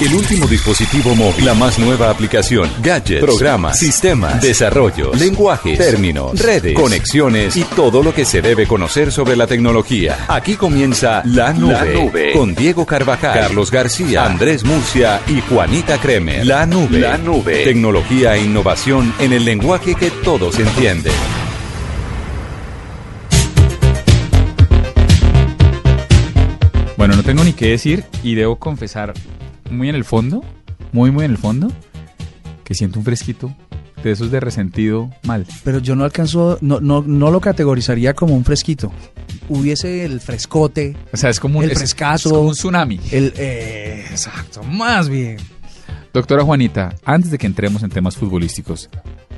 El último dispositivo móvil, la más nueva aplicación, gadgets, programas, sistemas, desarrollos, lenguajes, términos, redes, conexiones. Y todo lo que se debe conocer sobre la tecnología. Aquí comienza La Nube, La Nube. con Diego Carvajal, Carlos García, Andrés Murcia y Juanita Kremer. La Nube, La Nube. tecnología e innovación en el lenguaje que todos entienden. Bueno, no tengo ni qué decir y debo confesar muy en el fondo, muy muy en el fondo, que siento un fresquito de esos de resentido mal. Pero yo no alcanzo, no, no, no lo categorizaría como un fresquito. Hubiese el frescote, O sea, es como un, el es- frescazo, es como un tsunami. el... eh, exacto, más bien. Doctora Juanita, antes de que entremos en temas futbolísticos,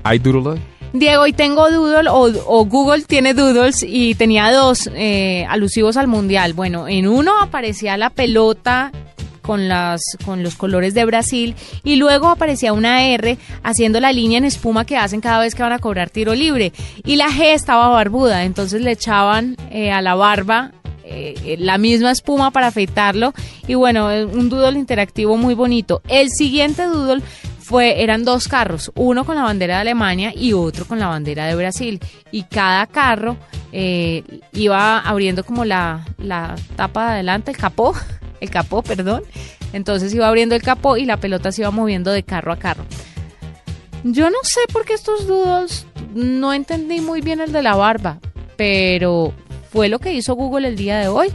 ¿hay doodle hoy? Diego, hoy tengo Doodle o, o Google tiene Doodles y tenía dos eh, alusivos al Mundial. Bueno, en uno aparecía la pelota con, las, con los colores de Brasil y luego aparecía una R haciendo la línea en espuma que hacen cada vez que van a cobrar tiro libre. Y la G estaba barbuda, entonces le echaban eh, a la barba eh, la misma espuma para afeitarlo y bueno, eh, un doodle interactivo muy bonito. El siguiente doodle fue, eran dos carros, uno con la bandera de Alemania y otro con la bandera de Brasil. Y cada carro eh, iba abriendo como la, la tapa de adelante, el capó, el capó, perdón. Entonces iba abriendo el capó y la pelota se iba moviendo de carro a carro. Yo no sé por qué estos doodles, no entendí muy bien el de la barba, pero fue lo que hizo Google el día de hoy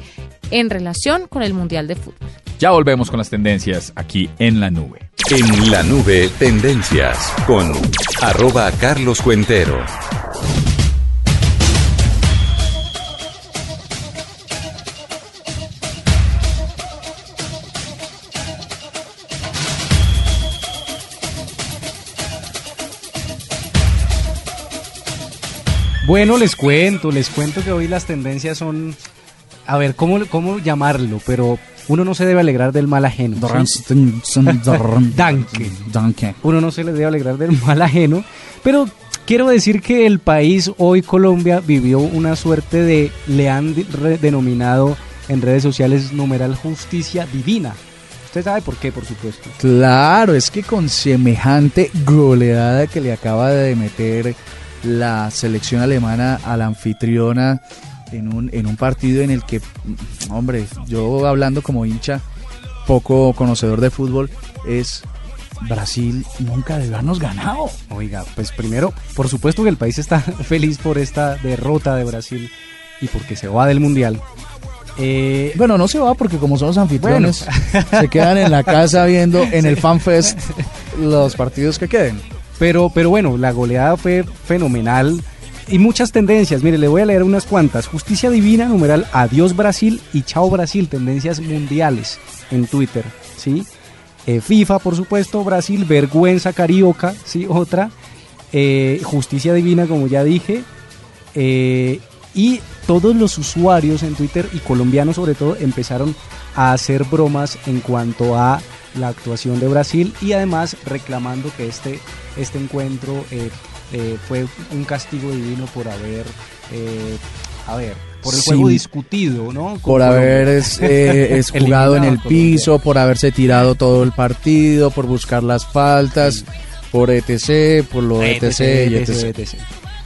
en relación con el Mundial de Fútbol. Ya volvemos con las tendencias aquí en la nube. En la nube, tendencias con arroba Carlos Cuentero. Bueno, les cuento, les cuento que hoy las tendencias son, a ver, ¿cómo, cómo llamarlo? Pero uno no se debe alegrar del mal ajeno. Danke. Danke. Uno no se le debe alegrar del mal ajeno, pero quiero decir que el país, hoy Colombia, vivió una suerte de, le han denominado en redes sociales numeral justicia divina. Usted sabe por qué, por supuesto. Claro, es que con semejante goleada que le acaba de meter la selección alemana a la anfitriona en un, en un partido en el que, hombre, yo hablando como hincha, poco conocedor de fútbol, es Brasil nunca debe habernos ganado. Oiga, pues primero, por supuesto que el país está feliz por esta derrota de Brasil y porque se va del Mundial. Eh, Bueno, no se va porque como son los anfitriones, se quedan en la casa viendo en el FanFest los partidos que queden. Pero, pero bueno, la goleada fue fenomenal y muchas tendencias. Mire, le voy a leer unas cuantas. Justicia Divina, numeral Adiós Brasil y Chao Brasil, tendencias mundiales en Twitter, ¿sí? Eh, FIFA, por supuesto, Brasil, Vergüenza Carioca, ¿sí? Otra. Eh, Justicia Divina, como ya dije. Eh, y todos los usuarios en Twitter y colombianos sobre todo empezaron a hacer bromas en cuanto a la actuación de Brasil y además reclamando que este, este encuentro eh, eh, fue un castigo divino por haber, eh, a ver, por el Sí. juego discutido, ¿no? Por haber es, eh, es jugado en el Colombia. piso, por haberse tirado todo el partido, por buscar las faltas, por etc, por lo etc, y etc. etc.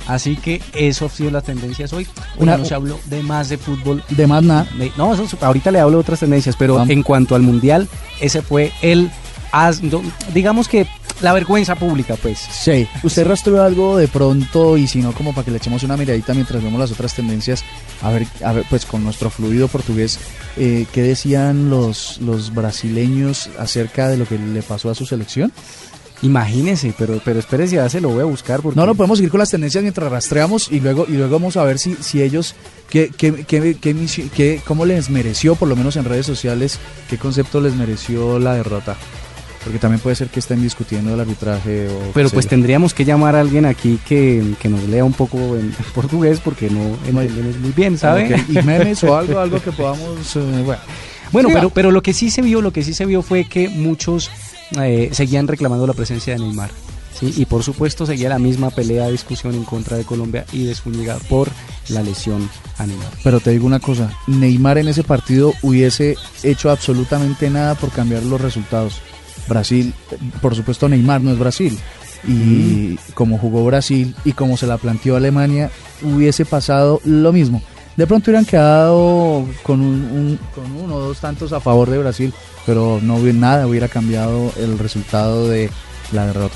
Así que eso ha sido las tendencias hoy. Una- no se habló de más de fútbol. De más nada. De- no, eso, ahorita le hablo de otras tendencias, pero Vamos. en cuanto al mundial, ese fue el, digamos que la vergüenza pública, pues. Sí, usted rastreó algo de pronto y si no como para que le echemos una miradita mientras vemos las otras tendencias, a ver, a ver pues con nuestro fluido portugués, eh, ¿qué decían los, los brasileños acerca de lo que le pasó a su selección? Imagínese, pero, pero espérese, ya se lo voy a buscar. Porque... No, no podemos seguir con las tendencias mientras rastreamos y luego y luego vamos a ver si, si ellos qué, qué, qué, cómo les mereció, por lo menos en redes sociales, qué concepto les mereció la derrota. porque también puede ser que estén discutiendo el arbitraje. O Pero pues tendríamos que llamar a alguien aquí que, que nos lea un poco en portugués porque no entendemos muy bien, ¿sabe? Ok, Y memes o algo, algo que podamos. eh, bueno. Bueno, Sí, pero, pero lo que sí se vio, lo que sí se vio fue que muchos eh, seguían reclamando la presencia de Neymar. ¿sí? Y por supuesto seguía la misma pelea, discusión en contra de Colombia y de Zúñiga por la lesión a Neymar. Pero te digo una cosa, Neymar en ese partido hubiese hecho absolutamente nada por cambiar los resultados. Brasil, por supuesto Neymar no es Brasil. Y como jugó Brasil y como se la planteó Alemania, hubiese pasado lo mismo. De pronto hubieran quedado con, un, un- con uno o dos tantos a favor de Brasil, pero no hubiera nada, hubiera cambiado el resultado de la derrota.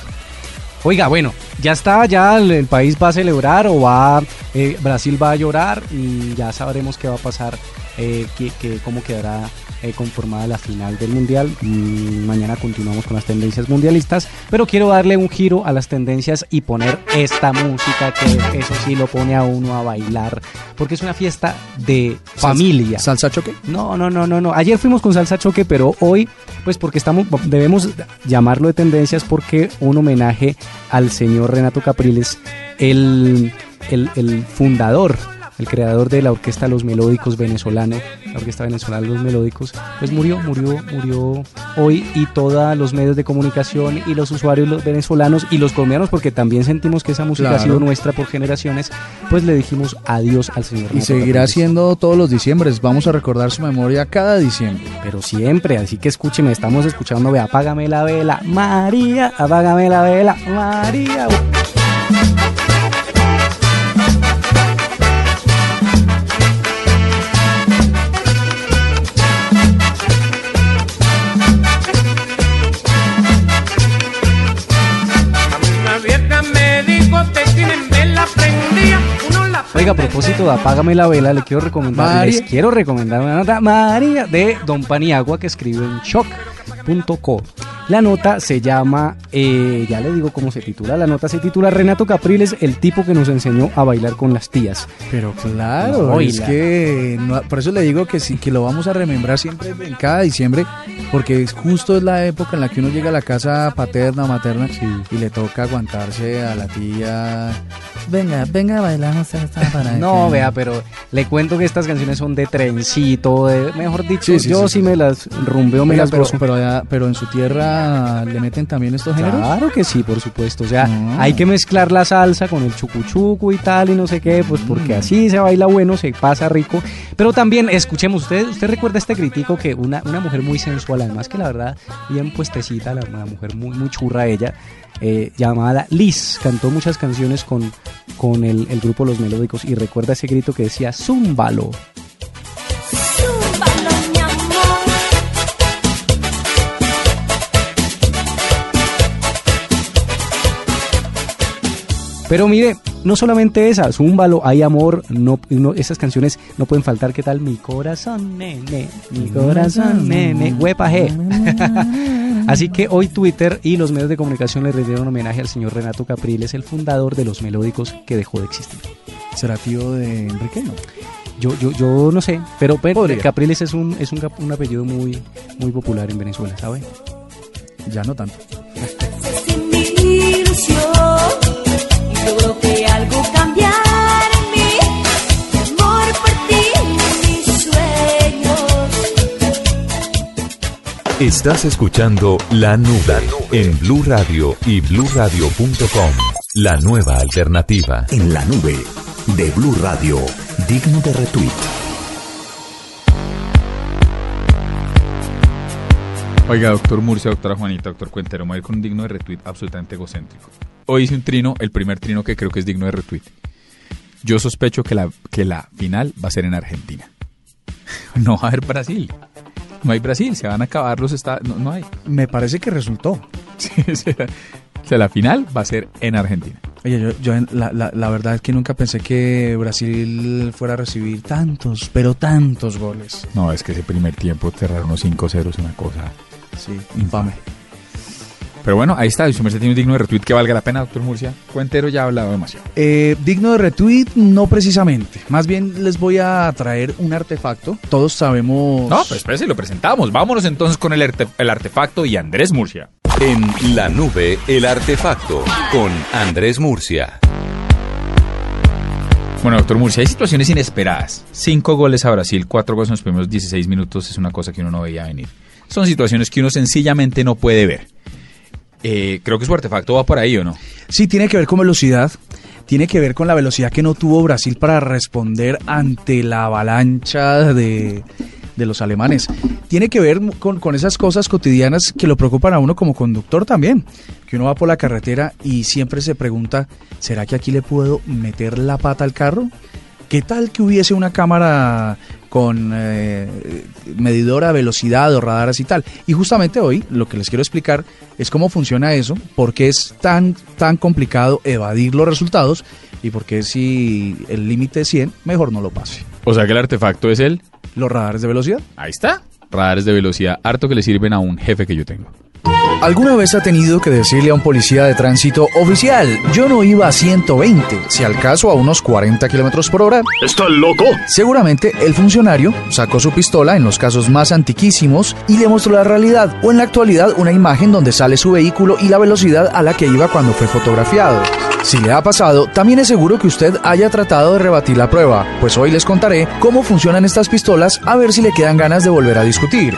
Oiga, bueno, ya está, ya el, país va a celebrar o va, eh, Brasil va a llorar y ya sabremos qué va a pasar, eh, que- cómo quedará conformada la final del mundial. Mm, mañana continuamos con las tendencias mundialistas, pero quiero darle un giro a las tendencias y poner esta música que eso sí lo pone a uno a bailar, porque es una fiesta de familia. ¿Salsa choque? No, no, no, no, no. Ayer fuimos con salsa choque, pero hoy, pues porque estamos, debemos llamarlo de tendencias porque un homenaje al señor Renato Capriles, el, el, el fundador, el creador de la orquesta Los Melódicos venezolano, la orquesta venezolana Los Melódicos, pues murió, murió, murió hoy y todos los medios de comunicación y los usuarios los venezolanos y los colombianos, porque también sentimos que esa música ha sido nuestra por generaciones, pues le dijimos adiós al señor Y seguirá siendo todos los diciembres. Vamos a recordar su memoria cada diciembre. pero siempre, así que escúcheme, estamos escuchando, ve, apágame la vela, María, apágame la vela, María. Oiga, a propósito de Apágame la vela, le quiero recomendar, María. les quiero recomendar una nota, María, de Don Paniagua, que escribió en shock.co. La nota se llama, eh, ya le digo cómo se titula, la nota se titula Renato Capriles, el tipo que nos enseñó a bailar con las tías. Pero claro, No, es que no- por eso le digo que sí, que lo vamos a remembrar siempre en cada diciembre, porque es justo es la época en la que uno llega a la casa paterna o materna y le toca aguantarse a la tía. Venga, venga a bailar, no sé, está para No, vea, pero le cuento que estas canciones son de trencito, de, mejor dicho, Sí, sí, yo sí, sí, sí. me las rumbeo, me las pero, pero, allá- pero en su tierra le meten también estos géneros. Claro que sí, por supuesto. O sea, Ah. hay que mezclar la salsa con el chucuchuco y tal y no sé qué, pues Mm. porque así se baila bueno, se pasa rico. Pero también, escuchemos, usted, usted recuerda este crítico que una, una mujer muy sensual, además que la verdad, bien puestecita, la, una mujer muy, muy churra ella, eh, llamada Liz, cantó muchas canciones con, con el, el grupo Los Melódicos y recuerda ese grito que decía. Zúmbalo, Pero mire, no solamente esa, Zúmbalo, hay amor, no, no- esas canciones no pueden faltar. ¿Qué tal? Mi corazón, nene, mi corazón, nene, huepa G. Así que hoy Twitter y los medios de comunicación le rindieron homenaje al señor Renato Capriles, el fundador de los melódicos que dejó de existir. ¿Será tío de Enrique? No. Yo, yo, yo no sé, pero, pero. Capriles es un, es un apellido muy, muy popular en Venezuela, ¿sabe? Ya no tanto. Estás escuchando La Nube en Blue Radio y BlueRadio.com. La nueva alternativa. En la nube de Blue Radio, digno de retweet. Oiga, doctor Murcia, doctora Juanita, doctor Cuentero, me voy a ir con un digno de retweet absolutamente egocéntrico. Hoy hice un trino, el primer trino que creo que es digno de retweet. Yo sospecho que la, que la final va a ser en Argentina. No va a haber Brasil. No hay Brasil, se van a acabar los estados. No, no hay. Me parece que resultó. Sí, o sea, o sea, la final va a ser en Argentina. Oye, yo, yo en- la, la- la verdad es que nunca pensé que Brasil fuera a recibir tantos, pero tantos goles. No, es que ese primer tiempo cerrar unos 5-0 es una cosa. Sí, infame. Pero bueno, ahí está. Si su merced tiene un digno de retweet que valga la pena, doctor Murcia. Cuentero ya ha hablado demasiado. Eh, digno de retweet, no precisamente. Más bien les voy a traer un artefacto. Todos sabemos. No, pues espérese, lo presentamos. Vámonos entonces con el, arte- el artefacto y Andrés Murcia. En la nube, el artefacto con Andrés Murcia. Bueno, doctor Murcia, hay situaciones inesperadas. Cinco goles a Brasil, cuatro goles en los primeros 16 minutos es una cosa que uno no veía venir. Son situaciones que uno sencillamente no puede ver. Eh, creo que su artefacto va por ahí, ¿o no? Sí, tiene que ver con velocidad. Tiene que ver con la velocidad que no tuvo Brasil para responder ante la avalancha de, de los alemanes. Tiene que ver con, con esas cosas cotidianas que lo preocupan a uno como conductor también. Que uno va por la carretera y siempre se pregunta, ¿será que aquí le puedo meter la pata al carro? ¿Qué tal que hubiese una cámara con eh, medidora de velocidad o radares y tal? Y justamente hoy lo que les quiero explicar es cómo funciona eso, por qué es tan, tan complicado evadir los resultados y por qué si el límite es 100, mejor no lo pase. O sea que el artefacto es el... Los radares de velocidad. Ahí está. Radares de velocidad, harto que le sirven a un jefe que yo tengo. ¿Alguna vez ha tenido que decirle a un policía de tránsito oficial, yo no iba a 120, si al caso a unos 40 kilómetros por hora? ¿Estás loco? Seguramente el funcionario sacó su pistola en los casos más antiquísimos y le mostró la realidad, o en la actualidad una imagen donde sale su vehículo y la velocidad a la que iba cuando fue fotografiado. Si le ha pasado, también es seguro que usted haya tratado de rebatir la prueba, pues hoy les contaré cómo funcionan estas pistolas a ver si le quedan ganas de volver a discutir.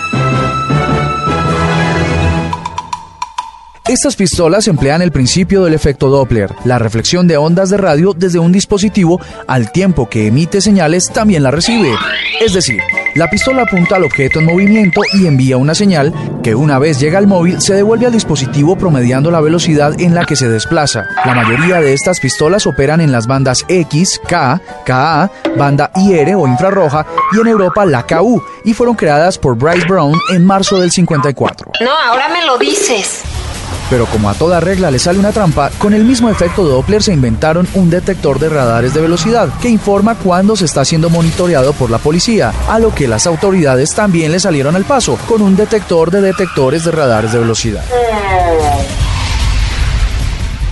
Estas pistolas emplean el principio del efecto Doppler, la reflexión de ondas de radio desde un dispositivo al tiempo que emite señales también la recibe. Es decir, la pistola apunta al objeto en movimiento y envía una señal que una vez llega al móvil se devuelve al dispositivo promediando la velocidad en la que se desplaza. La mayoría de estas pistolas operan en las bandas X, K, KA, banda IR o infrarroja y en Europa la KU y fueron creadas por Bryce Brown en marzo del 54. No, ahora me lo dices. Pero como a toda regla le sale una trampa, con el mismo efecto Doppler se inventaron un detector de radares de velocidad que informa cuando se está siendo monitoreado por la policía, a lo que las autoridades también le salieron al paso con un detector de detectores de radares de velocidad.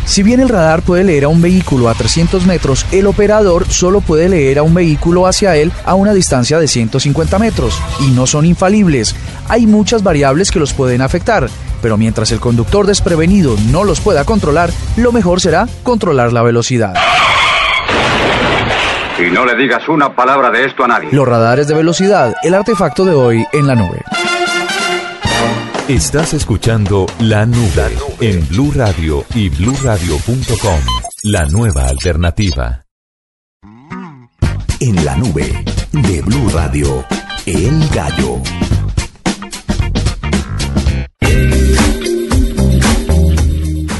Si bien el radar puede leer a un vehículo a 300 metros, el operador solo puede leer a un vehículo hacia él a una distancia de 150 metros. Y no son infalibles. Hay muchas variables que los pueden afectar. Pero mientras el conductor desprevenido no los pueda controlar, lo mejor será controlar la velocidad. Y no le digas una palabra de esto a nadie. Los radares de velocidad, el artefacto de hoy en la nube. Estás escuchando La Nube en Blue Radio y bluradio.com. La nueva alternativa. En la nube de Blue Radio, El Gallo.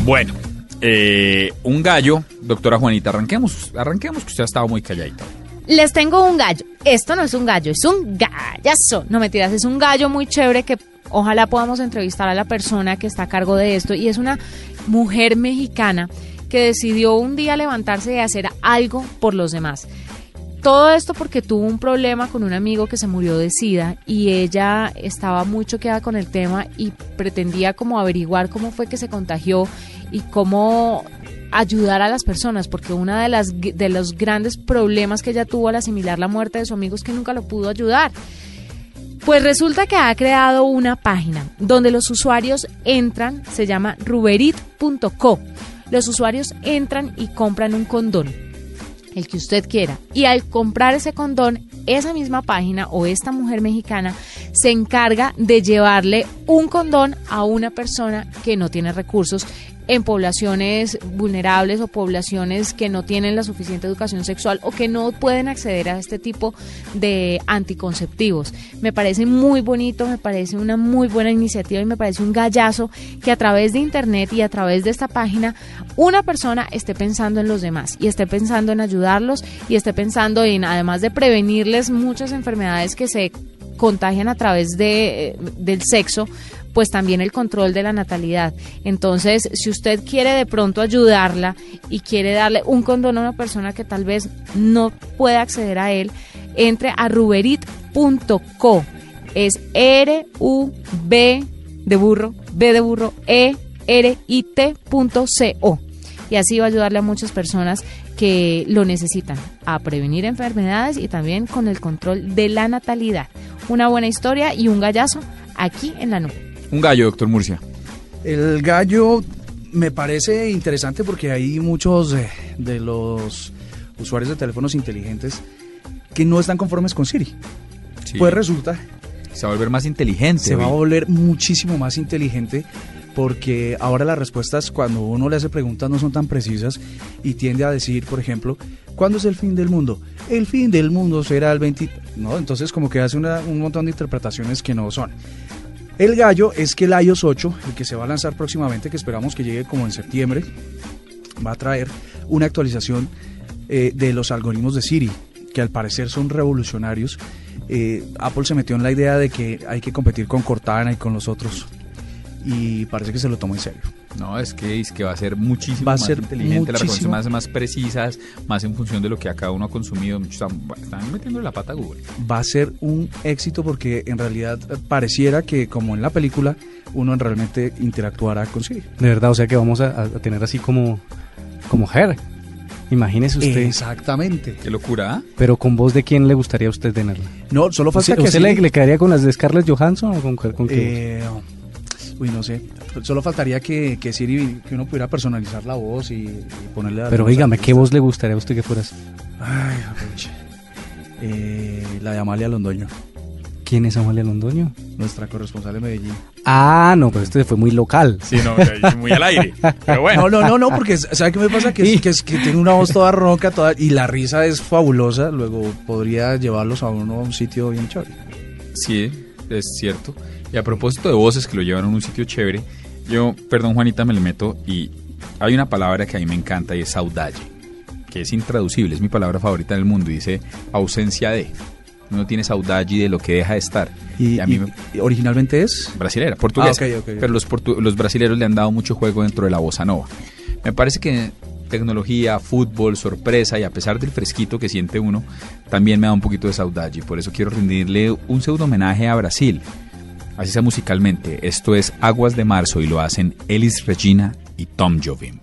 Bueno, eh, un gallo, doctora Juanita, arranquemos, arranquemos que usted ha estado muy calladita. Les tengo un gallo. Esto no es un gallo, es un gallazo. No mentiras, es un gallo muy chévere que ojalá podamos entrevistar a la persona que está a cargo de esto. Y es una mujer mexicana que decidió un día levantarse y hacer algo por los demás. Todo esto porque tuvo un problema con un amigo que se murió de SIDA y ella estaba muy choqueada con el tema y pretendía como averiguar cómo fue que se contagió y cómo ayudar a las personas, porque uno de, las, de los grandes problemas que ella tuvo al asimilar la muerte de su amigo es que nunca lo pudo ayudar. Pues resulta que ha creado una página donde los usuarios entran, se llama ruberit.co. Los usuarios entran y compran un condón, el que usted quiera. Y al comprar ese condón, esa misma página o esta mujer mexicana se encarga de llevarle un condón a una persona que no tiene recursos en poblaciones vulnerables o poblaciones que no tienen la suficiente educación sexual o que no pueden acceder a este tipo de anticonceptivos. Me parece muy bonito, me parece una muy buena iniciativa y me parece un gallazo que a través de internet y a través de esta página una persona esté pensando en los demás y esté pensando en ayudarlos y esté pensando en, además de prevenirles muchas enfermedades que se contagian a través de, del sexo, pues también el control de la natalidad. Entonces, si usted quiere de pronto ayudarla y quiere darle un condón a una persona que tal vez no pueda acceder a él, entre a ruberit.co. Es R-U-B de burro, B de burro, E rit.co. Y así va a ayudarle a muchas personas que lo necesitan a prevenir enfermedades y también con el control de la natalidad. Una buena historia y un gallazo aquí en la nube. Un gallo, doctor Murcia. El gallo me parece interesante porque hay muchos eh, de los usuarios de teléfonos inteligentes que no están conformes con Siri. Sí. Pues resulta, Se va a volver más inteligente. se va a volver muchísimo más inteligente porque ahora las respuestas cuando uno le hace preguntas no son tan precisas y tiende a decir, por ejemplo, ¿cuándo es el fin del mundo? El fin del mundo será el 20... No, entonces como que hace una- un montón de interpretaciones que no son. El gallo es que el iOS 8, el que se va a lanzar próximamente, que esperamos que llegue como en septiembre, va a traer una actualización eh, de los algoritmos de Siri, que al parecer son revolucionarios. Eh, Apple se metió en la idea de que hay que competir con Cortana y con los otros. Y parece que se lo tomó en serio. No, es que, es que va a ser muchísimo Va a más ser inteligente, las muchísimo- respuestas más, más precisas, más en función de lo que a cada uno ha consumido. Están, están metiendo la pata a Google. Va a ser un éxito porque en realidad eh, pareciera que, como en la película, uno realmente interactuará con Siri. De verdad, o sea que vamos a, a tener así como, como Her. Imagínese usted. Exactamente. Qué locura, ¿ah? Pero con voz de quién le gustaría a usted tenerla. No, solo falta ¿Usted, que usted le, le quedaría con las de Scarlett Johansson o con, con qué? Eh, uy, no sé. Solo faltaría que, que Siri, que uno pudiera personalizar la voz y, y ponerle... Pero dígame, ¿qué voz le gustaría a usted que fueras? Ay. Eh, la de Amalia Londoño, ¿Quién es Amalia Londoño? nuestra corresponsal de Medellín. Ah, no, pero este fue muy local. Sí, no, muy al aire. Pero bueno. No, no, no, no, porque ¿sabe qué me pasa? Que, es- que, es- que tiene una voz toda ronca toda, y la risa es fabulosa. Luego podría llevarlos a uno a un sitio bien chévere. Sí, es cierto. Y a propósito de voces que lo llevan a un sitio chévere, yo, perdón Juanita, me le meto y hay una palabra que a mí me encanta y es saudade, que es intraducible, es mi palabra favorita en el mundo y dice ausencia de. Uno tiene saudade de lo que deja de estar. Y, a mí y- me, y originalmente es... brasilera, portuguesa. Ah, ok, ok, ok. Pero los, portu- los brasileros le han dado mucho juego dentro de la bossa nova. Me parece que tecnología, fútbol, sorpresa y a pesar del fresquito que siente uno, también me da un poquito de saudade. Por eso quiero rendirle un pseudo homenaje a Brasil. Así sea musicalmente. Esto es Aguas de Marzo y lo hacen Elis Regina y Tom Jobim.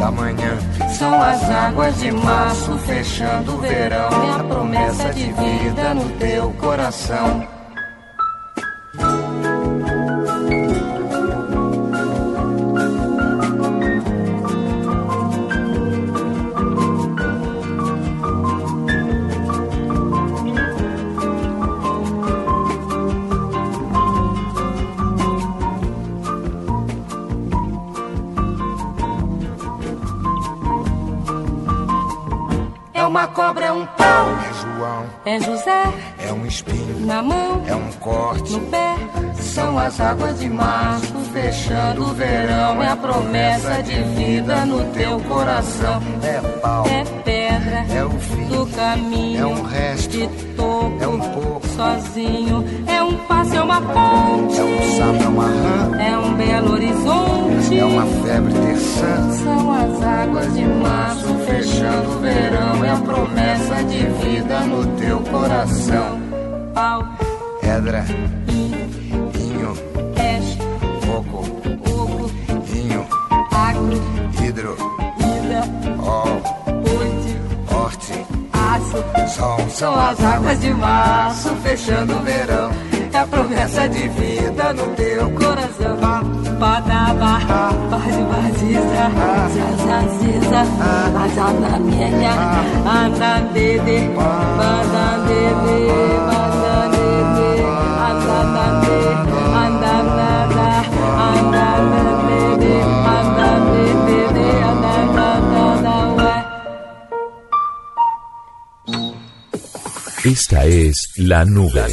Da manhã. São as águas de março fechando o verão. É a promessa de vida no teu coração. Espinho, na mão, é um corte. no pé. São as águas de março, fechando o verão. É a promessa de vida no teu coração. É pau, É pedra é o fim, do caminho. é um resto, de topo, é um pouco. sozinho. É um passo, é uma ponte. é um sapo, é uma rã, É um belo horizonte. é uma febre terçã. São as águas de março fechando o verão. É a promessa de vida no teu coração. Pau, Pedra, inho, peixe, fogo, fogo, inho, agro, hidro, vida, ó, ponte, horte, aço. sol. São as águas de março fechando o verão. É a promessa de vida no teu coração. Badaba, bade baziza, zazaziza, azanamenha, andandede, bandandede, bandandede, Esta es La Nube.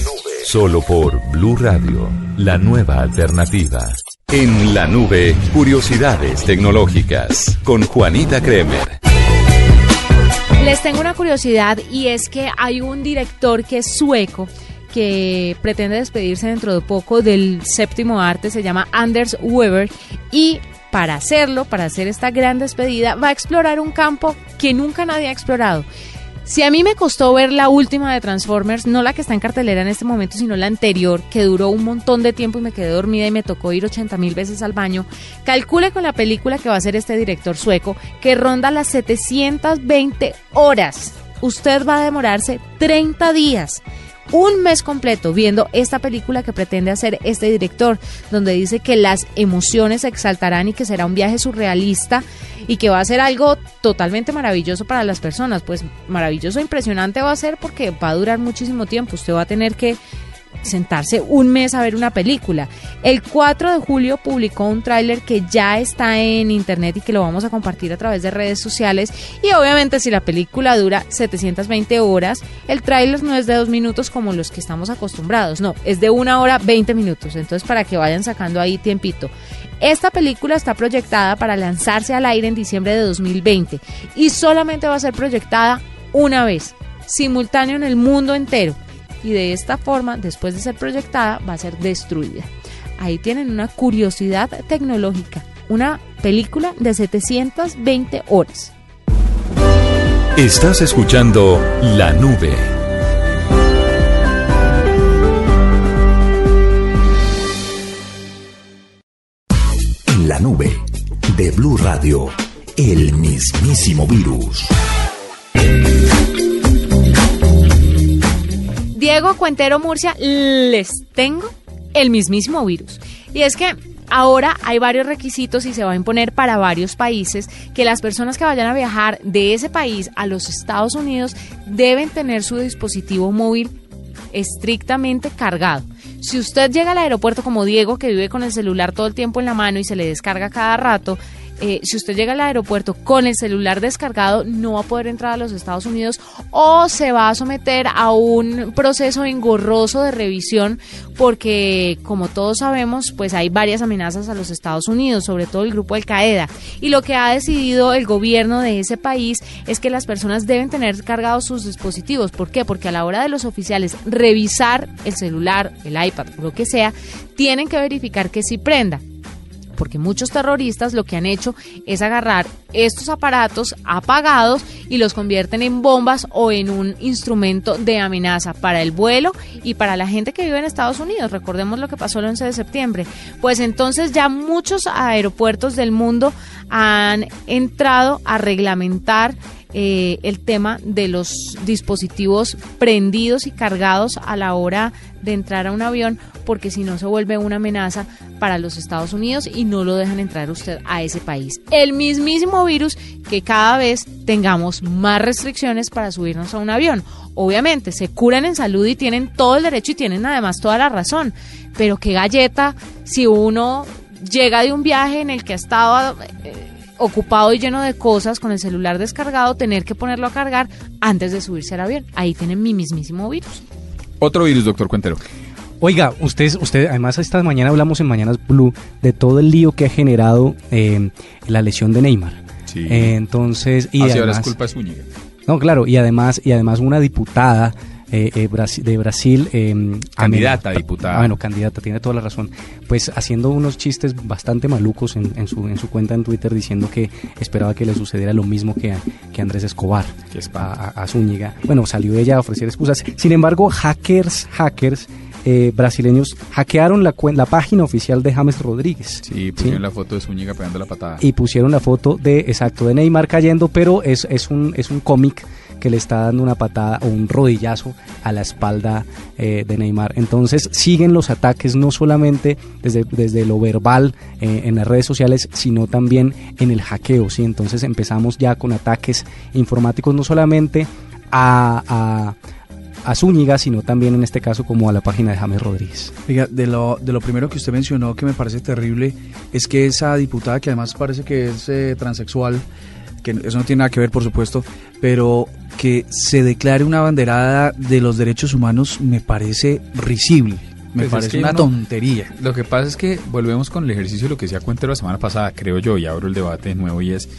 Solo por Blue Radio, la nueva alternativa. En La Nube, curiosidades tecnológicas. Con Juanita Kremer. Les tengo una curiosidad y es que hay un director que es sueco que pretende despedirse dentro de poco del séptimo arte, se llama Anders Weber y para hacerlo, para hacer esta gran despedida, va a explorar un campo que nunca nadie ha explorado. Si a mí me costó ver la última de Transformers, no la que está en cartelera en este momento, sino la anterior, que duró un montón de tiempo y me quedé dormida y me tocó ir 80 mil veces al baño, calcule con la película que va a hacer este director sueco, que ronda las 720 horas. Usted va a demorarse 30 días un mes completo viendo esta película que pretende hacer este director, donde dice que las emociones se exaltarán y que será un viaje surrealista y que va a ser algo totalmente maravilloso para las personas. Pues maravilloso, impresionante va a ser porque va a durar muchísimo tiempo. Usted va a tener que sentarse un mes a ver una película. El 4 de julio publicó un tráiler que ya está en internet y que lo vamos a compartir a través de redes sociales. Y obviamente si la película dura 720 horas, el tráiler no es de dos minutos como los que estamos acostumbrados, no, es de una hora 20 minutos. Entonces para que vayan sacando ahí tiempito. Esta película está proyectada para lanzarse al aire en diciembre de 2020 y solamente va a ser proyectada una vez, simultáneo en el mundo entero y de esta forma, después de ser proyectada, va a ser destruida. Ahí tienen una curiosidad tecnológica, una película de 720 horas. Estás escuchando La Nube. En la nube de Blue Radio, el mismísimo virus. Diego Cuentero Murcia, les tengo el mismísimo virus. Y es que ahora hay varios requisitos y se va a imponer para varios países que las personas que vayan a viajar de ese país a los Estados Unidos deben tener su dispositivo móvil estrictamente cargado. Si usted llega al aeropuerto como Diego, que vive con el celular todo el tiempo en la mano y se le descarga cada rato, eh, si usted llega al aeropuerto con el celular descargado, no va a poder entrar a los Estados Unidos o se va a someter a un proceso engorroso de revisión porque, como todos sabemos, pues hay varias amenazas a los Estados Unidos, sobre todo el grupo Al Qaeda. Y lo que ha decidido el gobierno de ese país es que las personas deben tener cargados sus dispositivos. ¿Por qué? Porque a la hora de los oficiales revisar el celular, el iPad, lo que sea, tienen que verificar que sí prenda porque muchos terroristas lo que han hecho es agarrar estos aparatos apagados y los convierten en bombas o en un instrumento de amenaza para el vuelo y para la gente que vive en Estados Unidos. Recordemos lo que pasó el 11 de septiembre. Pues entonces ya muchos aeropuertos del mundo han entrado a reglamentar eh, el tema de los dispositivos prendidos y cargados a la hora de entrar a un avión, porque si no se vuelve una amenaza para los Estados Unidos y no lo dejan entrar usted a ese país. El mismísimo virus que cada vez tengamos más restricciones para subirnos a un avión. Obviamente, se curan en salud y tienen todo el derecho y tienen además toda la razón, pero qué galleta si uno llega de un viaje en el que ha estado... eh, ocupado y lleno de cosas, con el celular descargado, tener que ponerlo a cargar antes de subirse al avión. Ahí tienen mi mismísimo virus. Otro virus, doctor Cuentero. Oiga, usted, usted, además esta mañana hablamos en Mañanas Blue de todo el lío que ha generado eh, la lesión de Neymar. Sí. Eh, entonces, y Así ahora además, es culpa de Zúñiga. no, claro, y además, y además una diputada eh, eh, Brasi- de Brasil, eh, Candidata a diputada. Ah, bueno, candidata, tiene toda la razón. Pues haciendo unos chistes bastante malucos en, en su, en su cuenta en Twitter diciendo que esperaba que le sucediera lo mismo que a, que Andrés Escobar, a, a- a Zúñiga. Bueno, salió ella a ofrecer excusas. Sin embargo, hackers, hackers eh, brasileños hackearon la, la página oficial de James Rodríguez. Sí, pusieron la foto de Zúñiga pegando la patada. Y pusieron la foto de, exacto, de Neymar cayendo, pero es, es un, es un cómic que le está dando una patada o un rodillazo a la espalda eh, de Neymar. Entonces siguen los ataques no solamente desde, desde lo verbal eh, en las redes sociales, sino también en el hackeo. ¿sí? Entonces empezamos ya con ataques informáticos no solamente a, a, Zúñiga, sino también en este caso como a la página de James Rodríguez. De lo, de lo primero que usted mencionó que me parece terrible es que esa diputada, que además parece que es eh, transexual, que eso no tiene nada que ver, por supuesto, pero que se declare una banderada de los derechos humanos me parece risible, me Pues es parece que una tontería. Lo que pasa es que volvemos con el ejercicio de lo que decía Cuentero la semana pasada, creo yo, y abro el debate de nuevo, y es,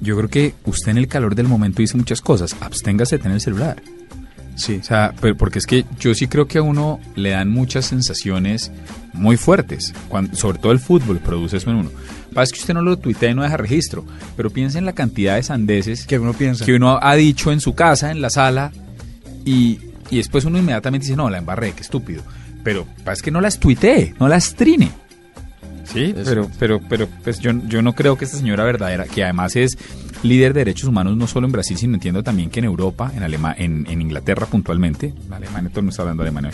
yo creo que usted en el calor del momento dice muchas cosas, absténgase de tener el celular. Sí. O sea, pero porque es que yo sí creo que a uno le dan muchas sensaciones muy fuertes, cuando, sobre todo el fútbol produce eso en uno. Pasa que usted no lo tuitea y no deja registro, pero piensa en la cantidad de sandeces que uno piensa. que uno ha dicho en su casa, en la sala, y, y después uno inmediatamente dice, no, la embarré, qué estúpido. Pero pasa es que no las tuitee, no las trine. Sí, pero, pero, pero pues yo, yo no creo que esta señora verdadera, que además es líder de derechos humanos no solo en Brasil, sino entiendo también que en Europa, en Alema, en, en Inglaterra puntualmente, Alemania, todo no está hablando alemán hoy.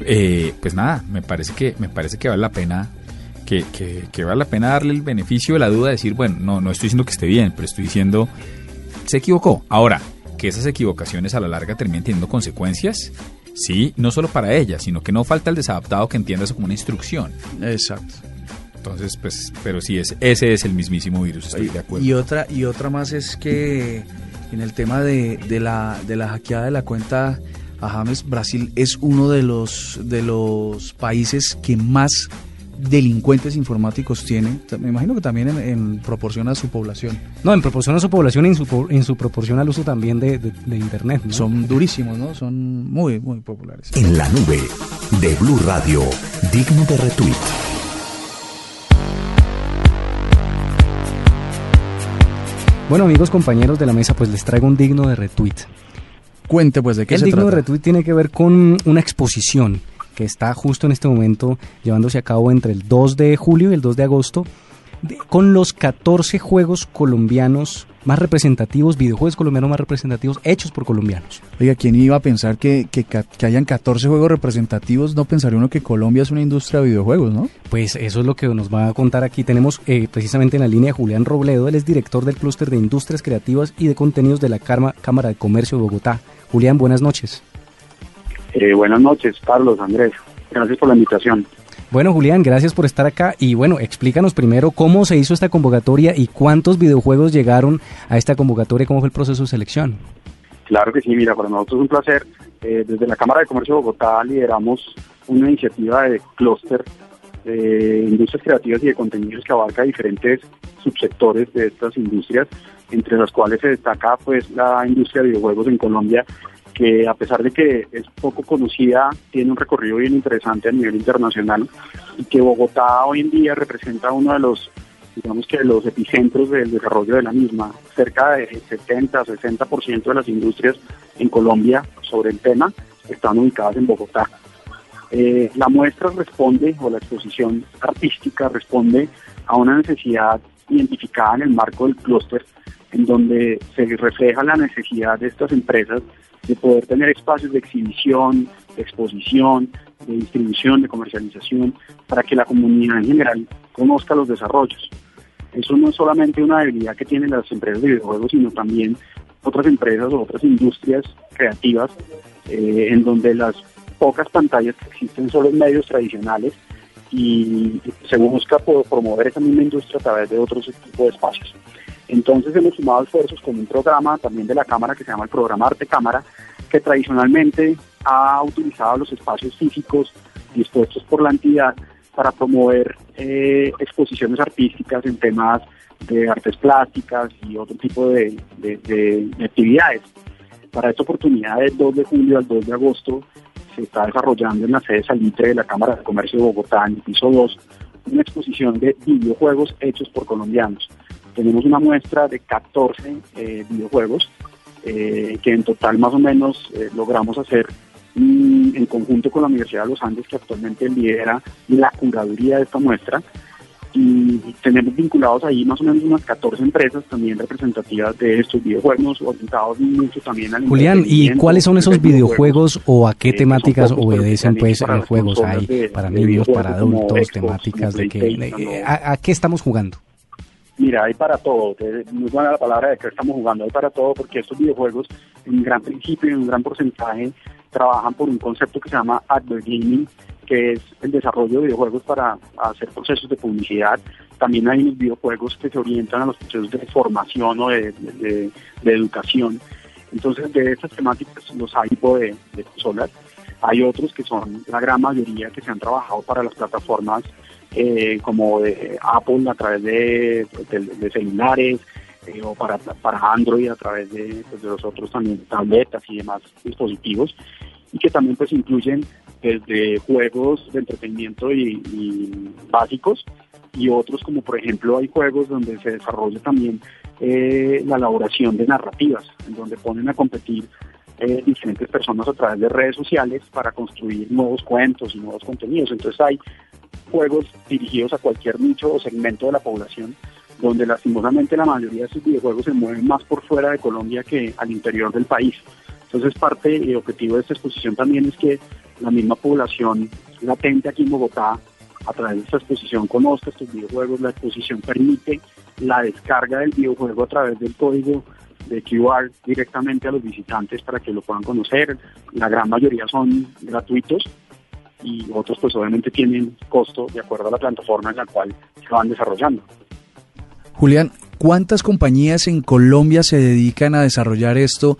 Eh, pues nada, me parece que, me parece que vale la pena, que, que, que vale la pena darle el beneficio de la duda, decir, bueno, no, no estoy diciendo que esté bien, pero estoy diciendo, se equivocó. Ahora, que esas equivocaciones a la larga terminen teniendo consecuencias, sí, no solo para ella, sino que no falta el desadaptado que entienda eso como una instrucción. Exacto. Entonces, pues, pero sí, es, ese es el mismísimo virus, estoy de acuerdo. Y otra, y otra más es que en el tema de, de la, de la hackeada de la cuenta a James, Brasil es uno de los, de los países que más delincuentes informáticos tiene. Me imagino que también en, en proporción a su población. No, en proporción a su población y en su, en su proporción al uso también de, de- de Internet. ¿no? Son durísimos, ¿no? Son muy, muy populares. En la nube de Blue Radio, digno de retweet. Bueno, amigos compañeros de la mesa, pues les traigo un digno de retweet. Cuente, pues, ¿de qué El se digno de retweet tiene que ver con una exposición que está justo en este momento llevándose a cabo entre el 2 de julio y el 2 de agosto de- con los 14 juegos colombianos más representativos, videojuegos colombianos más representativos hechos por colombianos. Oiga, ¿quién iba a pensar que, que, hayan 14 juegos representativos? No pensaría uno que Colombia es una industria de videojuegos, ¿no? Pues eso es lo que nos va a contar aquí. Tenemos eh, precisamente en la línea Julián Robledo, él es director del clúster de industrias creativas y de contenidos de la Carma- Cámara de Comercio de Bogotá. Julián, buenas noches. Eh, buenas noches, Carlos, Andrés. Gracias por la invitación. Bueno, Julián, gracias por estar acá y bueno, explícanos primero cómo se hizo esta convocatoria y cuántos videojuegos llegaron a esta convocatoria, cómo fue el proceso de selección. Claro que sí, mira, para nosotros es un placer. Eh, desde la Cámara de Comercio de Bogotá lideramos una iniciativa de clúster de industrias creativas y de contenidos que abarca diferentes subsectores de estas industrias, entre las cuales se destaca pues la industria de videojuegos en Colombia, que a pesar de que es poco conocida, tiene un recorrido bien interesante a nivel internacional y que Bogotá hoy en día representa uno de los digamos que los epicentros del desarrollo de la misma. Cerca de 70-60% de las industrias en Colombia sobre el tema están ubicadas en Bogotá. Eh, la muestra responde, o la exposición artística responde a una necesidad identificada en el marco del clúster, en donde se refleja la necesidad de estas empresas de poder tener espacios de exhibición, de exposición, de distribución, de comercialización, para que la comunidad en general conozca los desarrollos. Eso no es solamente una debilidad que tienen las empresas de videojuegos, sino también otras empresas o otras industrias creativas eh, en donde las pocas pantallas que existen son los medios tradicionales y se busca promover esa misma industria a través de otros tipos de espacios. Entonces hemos sumado esfuerzos con un programa también de la Cámara que se llama el programa Arte Cámara, que tradicionalmente ha utilizado los espacios físicos dispuestos por la entidad para promover eh, exposiciones artísticas en temas de artes plásticas y otro tipo de, de- de- de actividades. Para esta oportunidad del 2 de julio al 2 de agosto se está desarrollando en la sede Salitre de la Cámara de Comercio de Bogotá, en el piso 2, una exposición de videojuegos hechos por colombianos. Tenemos una muestra de 14 eh, videojuegos eh, que en total más o menos eh, logramos hacer mm, en conjunto con la Universidad de los Andes, que actualmente lidera la curaduría de esta muestra. Y tenemos vinculados ahí más o menos unas 14 empresas también representativas de estos videojuegos, orientados mucho también al Julián, ¿y cuáles son esos de videojuegos o a qué eh, temáticas obedecen pues para eh, juegos? Hay para niños, para adultos, temáticas de que... ¿a, a qué estamos jugando? Mira, hay para todo. te- Muy buena la palabra de que estamos jugando. Hay para todo porque estos videojuegos, en un gran principio y en un gran porcentaje, trabajan por un concepto que se llama advert gaming, que es el desarrollo de videojuegos para hacer procesos de publicidad. También hay unos videojuegos que se orientan a los procesos de formación o de, educación. Entonces, de estas temáticas, los hay de, de consolas. Hay otros que son la gran mayoría que se han trabajado para las plataformas eh, como de Apple a través de, de- celulares eh, o para, para Android a través de, pues, de los otros también tabletas y demás dispositivos y que también pues incluyen desde juegos de entretenimiento y, y básicos y otros como por ejemplo hay juegos donde se desarrolla también eh, la elaboración de narrativas en donde ponen a competir eh, diferentes personas a través de redes sociales para construir nuevos cuentos y nuevos contenidos. Entonces hay juegos dirigidos a cualquier nicho o segmento de la población, donde lastimosamente la mayoría de estos videojuegos se mueven más por fuera de Colombia que al interior del país. Entonces parte y objetivo de esta exposición también es que la misma población latente aquí en Bogotá, a través de esta exposición, conozca estos videojuegos. La exposición permite la descarga del videojuego a través del código de QR directamente a los visitantes para que lo puedan conocer. La gran mayoría son gratuitos y otros pues obviamente tienen costo de acuerdo a la plataforma en la cual se van desarrollando. Julián, ¿cuántas compañías en Colombia se dedican a desarrollar esto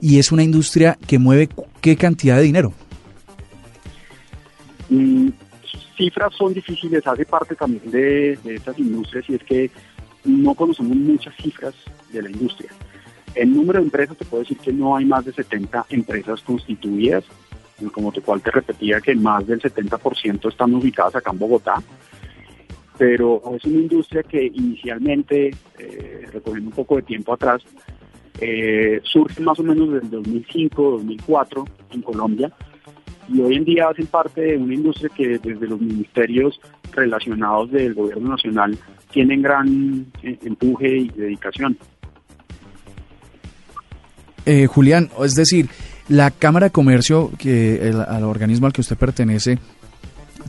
y es una industria que mueve qué cantidad de dinero? Mm, cifras son difíciles, hace parte también de, de estas industrias y es que no conocemos muchas cifras de la industria. El número de empresas te puedo decir que no hay más de 70 empresas constituidas, como te cual te repetía que más del 70% están ubicadas acá en Bogotá, pero es una industria que inicialmente, eh, recogiendo un poco de tiempo atrás, eh, surge más o menos desde 2005, 2004 en Colombia y hoy en día hacen parte de una industria que desde los ministerios relacionados del gobierno nacional tienen gran eh, empuje y dedicación. Eh, Julián, es decir, la Cámara de Comercio, que el, al organismo al que usted pertenece,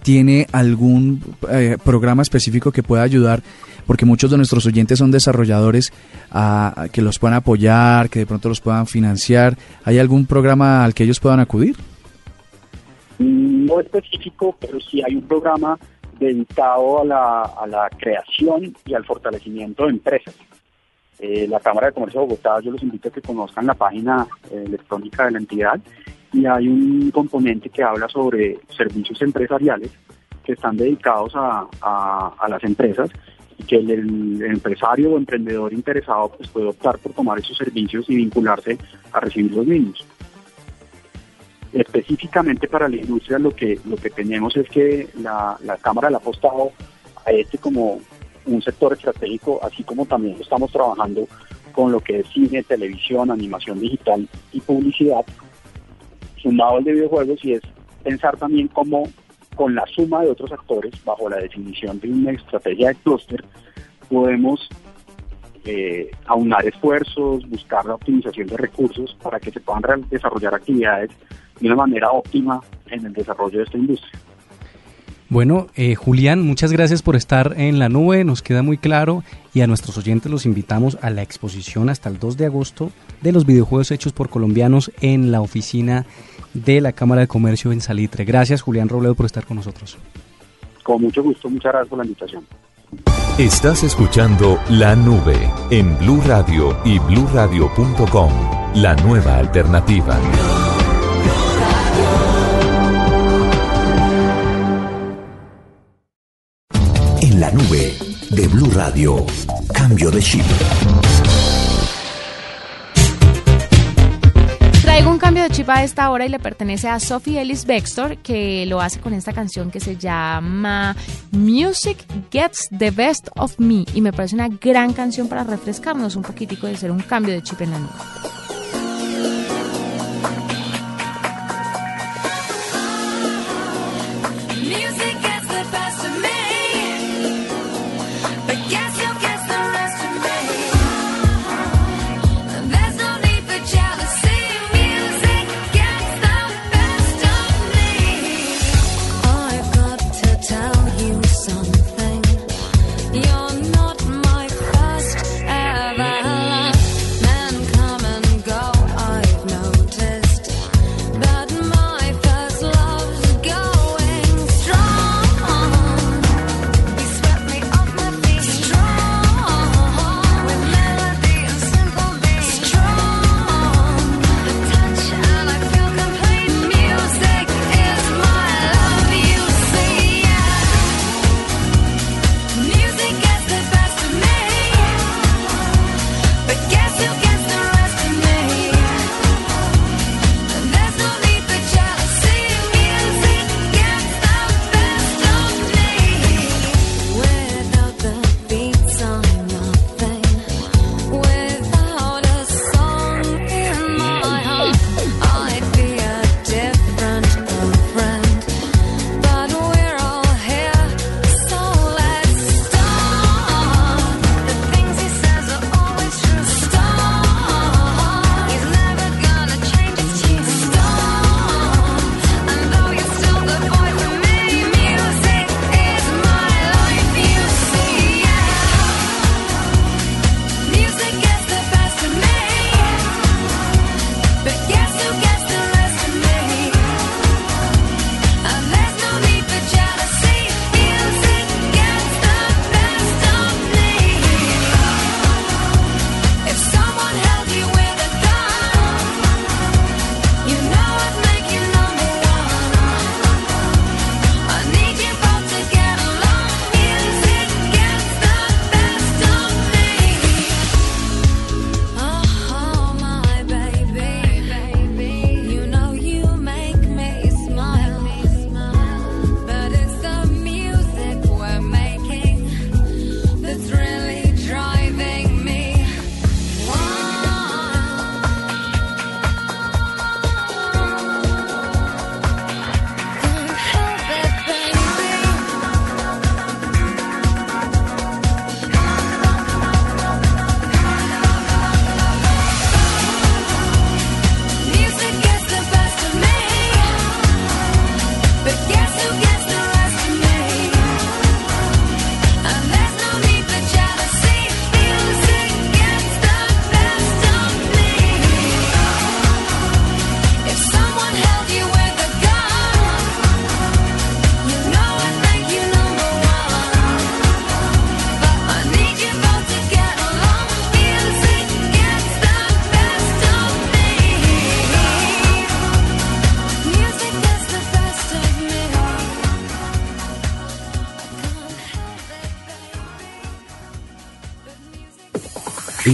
tiene algún eh, programa específico que pueda ayudar, porque muchos de nuestros oyentes son desarrolladores, a, que los puedan apoyar, que de pronto los puedan financiar. ¿Hay algún programa al que ellos puedan acudir? No específico, pero sí hay un programa dedicado a la, a la creación y al fortalecimiento de empresas. Eh, la Cámara de Comercio de Bogotá, yo los invito a que conozcan la página eh, electrónica de la entidad y hay un componente que habla sobre servicios empresariales que están dedicados a, a- las empresas y que el, el empresario o emprendedor interesado pues, puede optar por tomar esos servicios y vincularse a recibir los mismos. Específicamente para la industria lo que, lo que tenemos es que la, la Cámara le ha apostado a este como un sector estratégico, así como también estamos trabajando con lo que es cine, televisión, animación digital y publicidad, sumado al de videojuegos, y es pensar también cómo con la suma de otros actores, bajo la definición de una estrategia de clúster, podemos eh, aunar esfuerzos, buscar la optimización de recursos para que se puedan desarrollar actividades de una manera óptima en el desarrollo de esta industria. Bueno, eh, Julián, muchas gracias por estar en la nube, nos queda muy claro y a nuestros oyentes los invitamos a la exposición hasta el 2 de agosto de los videojuegos hechos por colombianos en la oficina de la Cámara de Comercio en Salitre. Gracias, Julián Robledo, por estar con nosotros. Con mucho gusto, muchas gracias por la invitación. Estás escuchando La Nube en Blue Radio y bluradio.com, la nueva alternativa. La nube de Blue Radio, cambio de chip. Traigo un cambio de chip a esta hora y le pertenece a Sophie Ellis Bextor, que lo hace con esta canción que se llama Music Gets the Best of Me. Y me parece una gran canción para refrescarnos un poquitico de hacer un cambio de chip en la nube.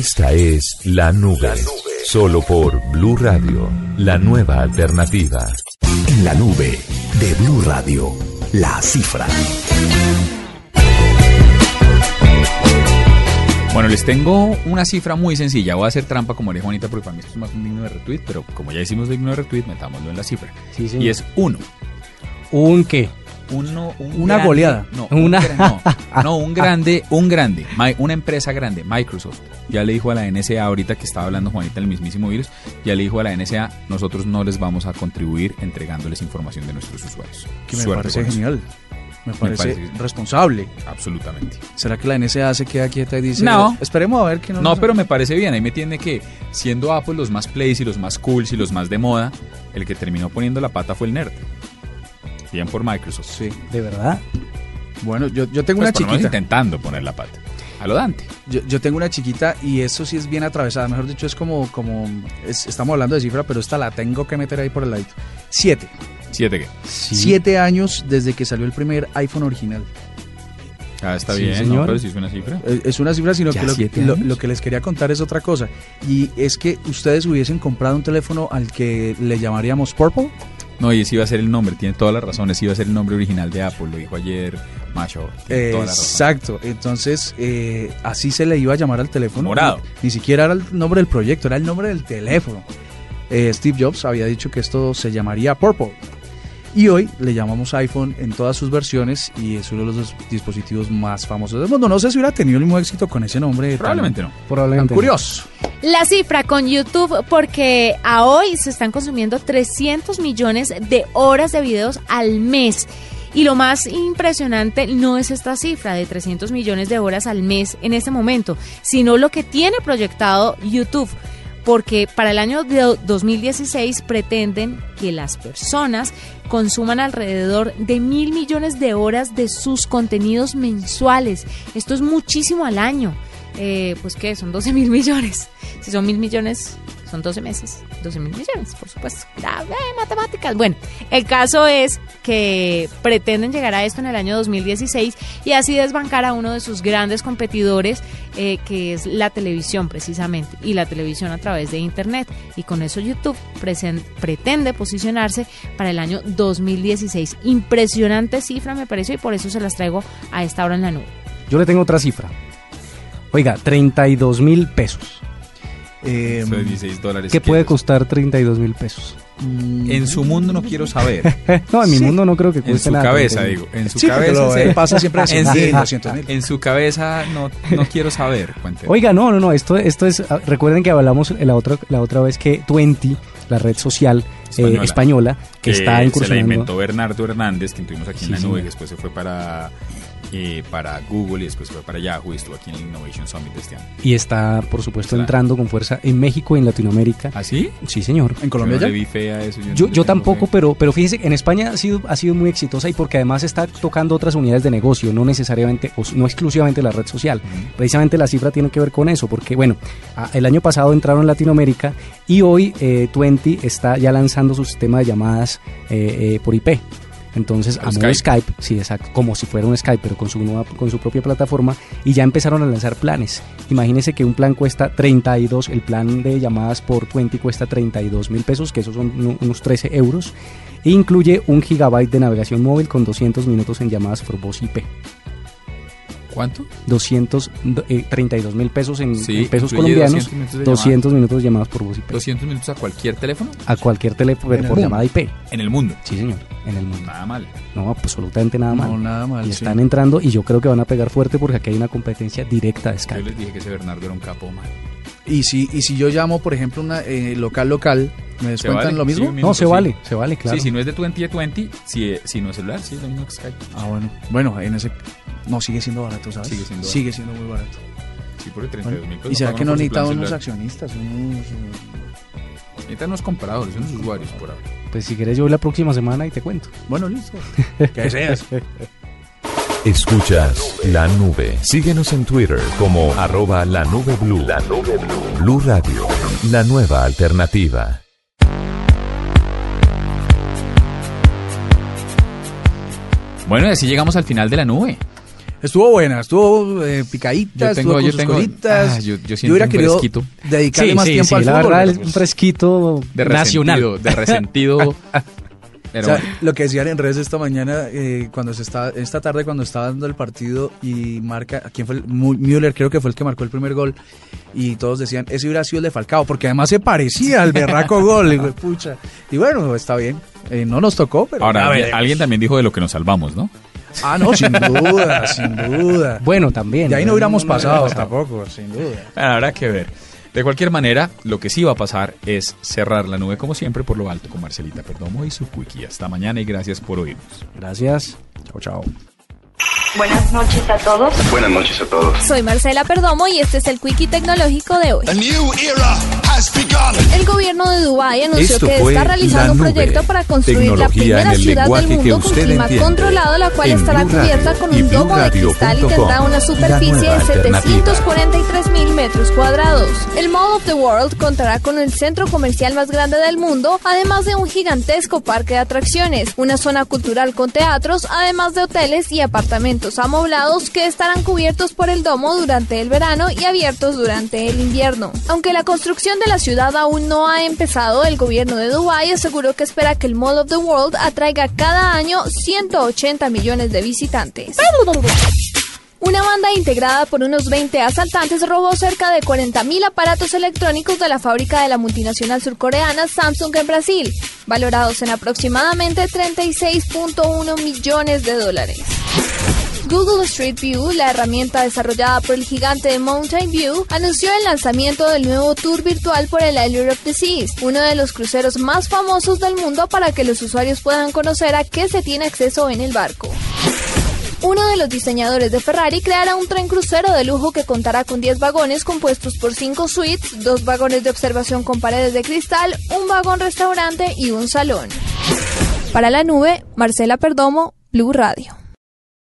Esta es La Nube, solo por Blue Radio, la nueva alternativa. En la nube de Blue Radio, la cifra. Bueno, les tengo una cifra muy sencilla. Voy a hacer trampa como haría Juanita porque para mí esto es más un digno de retweet, pero como ya hicimos digno de retweet, metámoslo en la cifra. Sí, y es uno. ¿Un qué? Uno, un Una grande- goleada. No, un Una- gra- no, no, un grande, un grande, una empresa grande, Microsoft. Ya le dijo a la NSA ahorita que estaba hablando Juanita el mismísimo virus, ya le dijo a la NSA, nosotros no les vamos a contribuir entregándoles información de nuestros usuarios. Que me Suerte parece genial. Me parece, parece- responsable. Absolutamente. ¿Será que la NSA se queda quieta y dice, No. esperemos a ver que no No, nos- pero me parece bien. Ahí me tiene que, siendo Apple los más plays y los más cools y los más de moda, el que terminó poniendo la pata fue el nerd. Bien por Microsoft. Sí. ¿De verdad? Bueno, yo, yo tengo Pues una por chiquita. intentando poner la pata. A lo Dante. Yo, yo tengo una chiquita y eso sí es bien atravesada. Mejor dicho, es como, como es- estamos hablando de cifra, pero esta la tengo que meter ahí por el ladito. Siete. ¿Siete qué? Siete años desde que salió el primer iPhone original. Ah, está Sí, bien, señor. ¿no? Pero si es una cifra. Eh, Es una cifra, sino ¿Ya que lo, lo- lo que les quería contar es otra cosa. Y es que ustedes hubiesen comprado un teléfono al que le llamaríamos Purple. No, y ese iba a ser el nombre, tiene todas las razones. Iba a ser el nombre original de Apple, lo dijo ayer Macho. Exacto. Entonces, eh, así se le iba a llamar al teléfono. Morado. Ni, ni siquiera era el nombre del proyecto, era el nombre del teléfono. Eh, Steve Jobs había dicho que esto se llamaría Purple. Y hoy le llamamos iPhone en todas sus versiones y es uno de los dispositivos más famosos del mundo. No sé si hubiera tenido el mismo éxito con ese nombre. tan- Probablemente no. Tan Probablemente no. curioso. La cifra con YouTube, porque a hoy se están consumiendo 300 millones de horas de videos al mes. Y lo más impresionante no es esta cifra de 300 millones de horas al mes en este momento, sino lo que tiene proyectado YouTube. Porque para el año de 2016 pretenden que las personas consuman alrededor de mil millones de horas de sus contenidos mensuales. Esto es muchísimo al año. Eh, pues que son 12 mil millones. Si son mil millones, son 12 meses. 12 mil millones, por supuesto. Eh, matemáticas. Bueno, el caso es que pretenden llegar a esto en el año 2016 y así desbancar a uno de sus grandes competidores, eh, que es la televisión precisamente, y la televisión a través de Internet. Y con eso YouTube pretende posicionarse para el año 2016. Impresionante cifra me pareció y por eso se las traigo a esta hora en la nube. Yo le tengo otra cifra. Oiga, 32 mil pesos. Eh, Eso de 16 dólares. ¿Qué puede costar 32 mil pesos? En su mundo no quiero saber. no, en mi Sí. mundo no creo que En cueste su nada. cabeza, 32.000. digo. En su Sí, cabeza. él pasa siempre en, 100.000, en- 200.000. en su cabeza no, no quiero saber. Cuente. Oiga, no, no, no, esto, esto es, ah, recuerden que hablamos la otra, la otra vez que Twenty, la red social eh, Española. española, que, está se la incursionando. inventó Bernardo Hernández, que tuvimos aquí Sí, en la nube, que después se fue para, eh, para Google y después fue para Yahoo y estuvo aquí en el Innovation Summit de este año. Y está, por supuesto, Claro. entrando con fuerza en México y en Latinoamérica. ¿Ah, sí? Sí, señor. ¿En Colombia Yo no ya? vi fea eso. Yo, tampoco, fe. pero, pero fíjese, en España ha sido, ha sido muy exitosa y porque además está tocando otras unidades de negocio, no necesariamente, o no exclusivamente la red social. Precisamente la cifra tiene que ver con eso, porque bueno, a- el año pasado entraron en Latinoamérica y hoy eh, Twenty está ya lanzando su sistema de llamadas eh, eh, por IP. Entonces, a Skype. Skype, sí, exacto, como si fuera un Skype, pero con su, nueva, con su propia plataforma, y ya empezaron a lanzar planes. Imagínense que un plan cuesta 32, el plan de llamadas por 20 cuesta 32 mil pesos, que esos son unos 13 euros, e incluye un gigabyte de navegación móvil con 200 minutos en llamadas por voz IP. ¿Cuánto? 232 mil pesos en, Sí, en pesos colombianos, 200 minutos de 200 minutos de llamadas por voz IP. 200 minutos a cualquier teléfono A cualquier teléfono el por mundo. llamada IP. en el mundo. Sí, señor, en el mundo. Nada mal. No, absolutamente nada mal. No, nada mal. y sí. están entrando y yo creo que van a pegar fuerte porque aquí hay una competencia directa de Yo Skype. les dije que ese Bernardo era un capo mal. Y si, y si yo llamo, por ejemplo, una eh, local local, ¿me ¿Se descuentan vale? lo mismo? Sí, mismo, No, se sí. vale, se vale, claro. Sí, si no es de 20 a 20, si, eh, si no es celular, sí es lo mismo que Skype. Ah, bueno. Bueno, en ese... No, sigue siendo barato, ¿sabes? Sigue siendo Sigue siendo muy barato. Sí, por 32 mil pesos. ¿Y será que no por su necesita plan unos celular. accionistas? Unos, Necesitan unos compradores, unos usuarios por ahora. Pues si quieres yo voy la próxima semana y te cuento. Bueno, listo. que seas. Escuchas la nube. Síguenos en Twitter como arroba la nube blue. La nube blue. Blue Radio, la nueva alternativa. Bueno, y así llegamos al final de la nube. Estuvo buena, estuvo eh, picadita, Yo tengo- estuvo con yo sus tengo- cositas. ah, yo- yo siento hubiera un querido fresquito. dedicarle Sí, más sí, tiempo sí, al la fútbol. verdad un fresquito De nacional. resentido, de resentido. Pero O sea, bueno. lo que decían en redes esta mañana, eh, cuando se está, esta tarde cuando estaba dando el partido y marca, ¿quién fue? El, Müller creo que fue el que marcó el primer gol y todos decían, ese hubiera sido el de Falcao, porque además se parecía al berraco gol, y, pucha. Y bueno, está bien, Eh, no nos tocó, pero Ahora, alguien, veremos. alguien también dijo de lo que nos salvamos, ¿no? Ah, no, sin duda, sin duda. Bueno, también. De ahí no hubiéramos No, no, no, pasado no. tampoco, sin duda. Bueno, habrá que ver. De cualquier manera, lo que sí va a pasar es cerrar la nube como siempre por lo alto con Marcelita Perdomo y su quickie. Hasta mañana y gracias por oírnos. Gracias. Chao, chao. Buenas noches a todos. Buenas noches a todos. Soy Marcela Perdomo y este es el Quickie Tecnológico de hoy. El gobierno de Dubái anunció Esto que está realizando un proyecto para construir la primera ciudad del mundo con clima entiende. controlado, la cual En estará cubierta con un domo de cristal y tendrá una superficie de alternativa. 743 mil metros cuadrados. El Mall of the World contará con el centro comercial más grande del mundo, además de un gigantesco parque de atracciones, una zona cultural con teatros, además de hoteles y apartamentos amoblados que estarán cubiertos por el domo durante el verano y abiertos durante el invierno. Aunque la construcción de la ciudad aún no ha empezado, el gobierno de Dubái aseguró que espera que el Mall of the World atraiga cada año 180 millones de visitantes. Una banda integrada por unos 20 asaltantes robó cerca de 40.000 aparatos electrónicos de la fábrica de la multinacional surcoreana Samsung en Brasil, valorados en aproximadamente 36.1 millones de dólares. Google Street View, la herramienta desarrollada por el gigante de Mountain View, anunció el lanzamiento del nuevo tour virtual por el Allure of the Seas, uno de los cruceros más famosos del mundo para que los usuarios puedan conocer a qué se tiene acceso en el barco. Uno de los diseñadores de Ferrari creará un tren crucero de lujo que contará con 10 vagones compuestos por 5 suites, 2 vagones de observación con paredes de cristal, un vagón restaurante y un salón. Para la nube, Marcela Perdomo, Blue Radio.